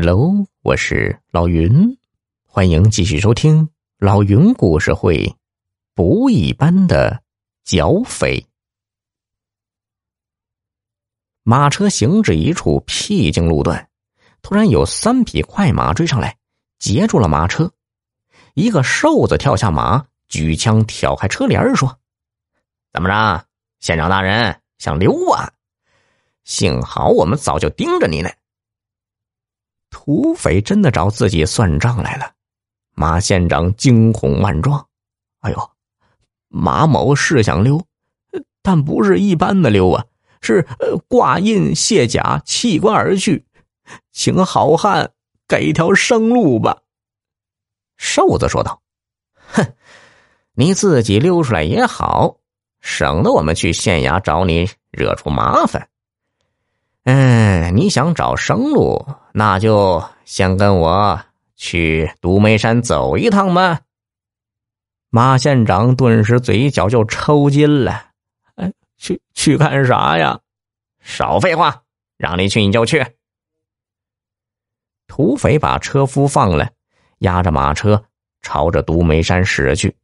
Hello，我是老云，欢迎继续收听老云故事会。不一般的剿匪。马车行至一处僻静路段，突然有三匹快马追上来，截住了马车。一个瘦子跳下马，举枪挑开车帘说：“怎么着，县长大人想溜啊？幸好我们早就盯着你呢。”土匪真的找自己算账来了，马县长惊恐万状。哎呦，马某是想溜，但不是一般的溜啊，是挂印卸甲弃官而去，请好汉给条生路吧。瘦子说道：“哼，你自己溜出来也好，省得我们去县衙找你惹出麻烦。”嗯，你想找生路，那就先跟我去独梅山走一趟吧。马县长顿时嘴角就抽筋了。哎，去去干啥呀？少废话，让你去你就去。土匪把车夫放了，压着马车朝着独梅山驶去。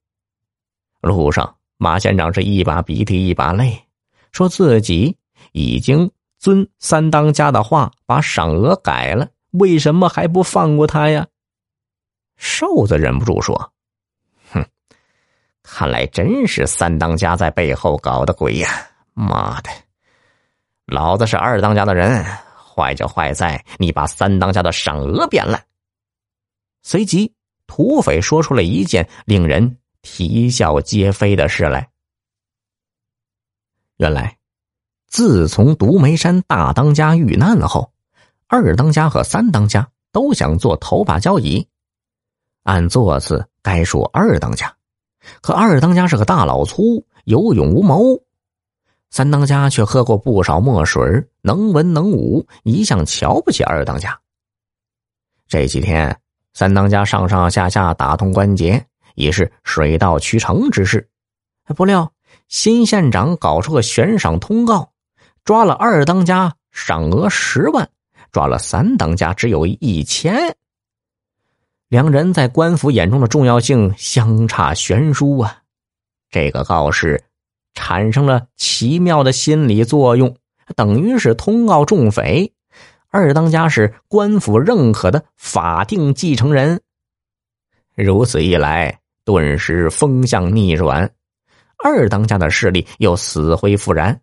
路上，马县长是一把鼻涕一把泪，说自己已经。遵三当家的话，把赏额改了，为什么还不放过他呀？瘦子忍不住说：“哼，看来真是三当家在背后搞的鬼呀！妈的，老子是二当家的人，坏就坏在你把三当家的赏额变了。”随即，土匪说出了一件令人啼笑皆非的事来。原来。自从独梅山大当家遇难后，二当家和三当家都想做头把交椅，按座次该属二当家，可二当家是个大老粗，有勇无谋；三当家却喝过不少墨水，能文能武，一向瞧不起二当家。这几天，三当家上上下下打通关节，已是水到渠成之事。不料新县长搞出个悬赏通告。抓了二当家，赏额十万；抓了三当家，只有一千。两人在官府眼中的重要性相差悬殊啊！这个告示产生了奇妙的心理作用，等于是通告众匪，二当家是官府认可的法定继承人。如此一来，顿时风向逆转，二当家的势力又死灰复燃。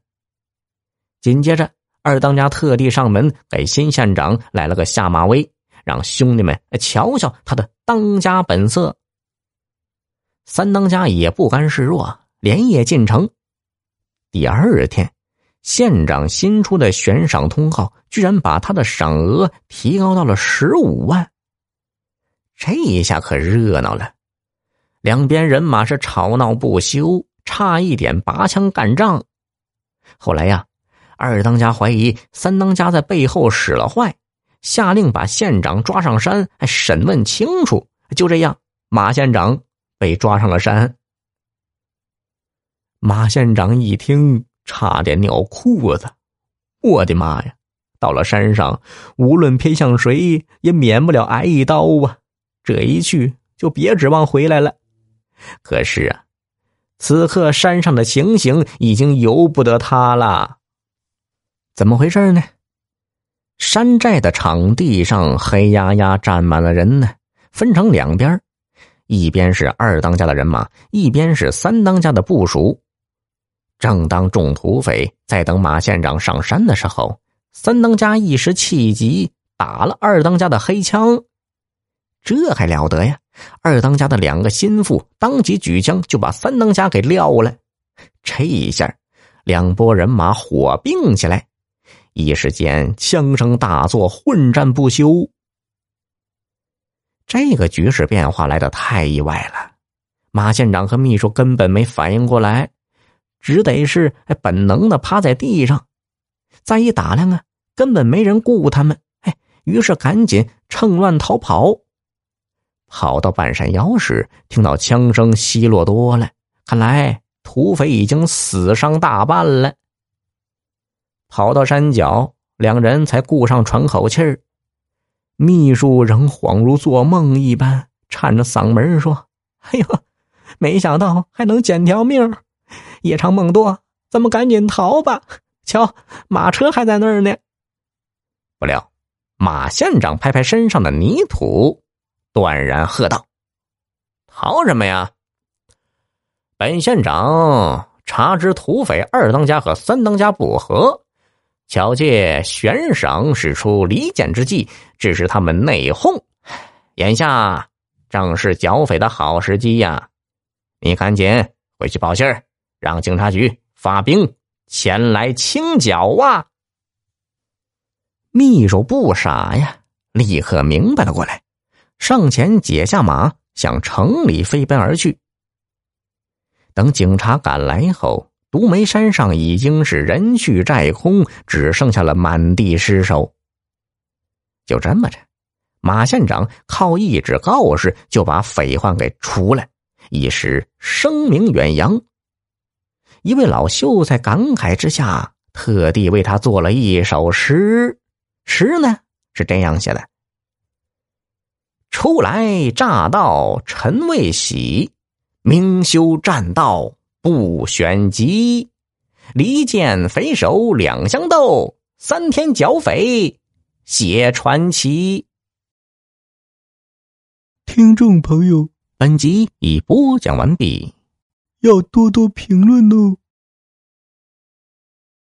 紧接着，二当家特地上门给新县长来了个下马威，让兄弟们瞧瞧他的当家本色。三当家也不甘示弱，连夜进城。第二天，县长新出的悬赏通告居然把他的赏额提高到了十五万。这一下可热闹了，两边人马是吵闹不休，差一点拔枪干仗。后来呀。二当家怀疑三当家在背后使了坏，下令把县长抓上山，还审问清楚。就这样，马县长被抓上了山。马县长一听，差点尿裤子。我的妈呀！到了山上，无论偏向谁，也免不了挨一刀啊！这一去，就别指望回来了。可是啊，此刻山上的情形已经由不得他了。怎么回事呢？山寨的场地上黑压压站满了人呢，分成两边，一边是二当家的人马，一边是三当家的部属。正当众土匪在等马县长上山的时候，三当家一时气急，打了二当家的黑枪。这还了得呀！二当家的两个心腹当即举枪就把三当家给撂了。这一下，两拨人马火并起来。一时间，枪声大作，混战不休。这个局势变化来的太意外了，马县长和秘书根本没反应过来，只得是本能的趴在地上。再一打量啊，根本没人顾他们，哎，于是赶紧趁乱逃跑。跑到半山腰时，听到枪声稀落多了，看来土匪已经死伤大半了。跑到山脚，两人才顾上喘口气儿。秘书仍恍如做梦一般，颤着嗓门说：“哎呦，没想到还能捡条命，夜长梦多，咱们赶紧逃吧！瞧，马车还在那儿呢。”不料，马县长拍拍身上的泥土，断然喝道：“逃什么呀？本县长查知土匪二当家和三当家不和。”巧借悬赏使出离间之计，致使他们内讧。眼下正是剿匪的好时机呀！你赶紧回去报信儿，让警察局发兵前来清剿啊！秘书不傻呀，立刻明白了过来，上前解下马，向城里飞奔而去。等警察赶来后。独梅山上已经是人去寨空，只剩下了满地尸首。就这么着，马县长靠一纸告示就把匪患给除了，一时声名远扬。一位老秀才感慨之下，特地为他做了一首诗。诗呢是这样写的：“初来乍到臣未喜，明修栈道。”不选集，离间匪首两相斗，三天剿匪写传奇。听众朋友，本集已播讲完毕，要多多评论哦。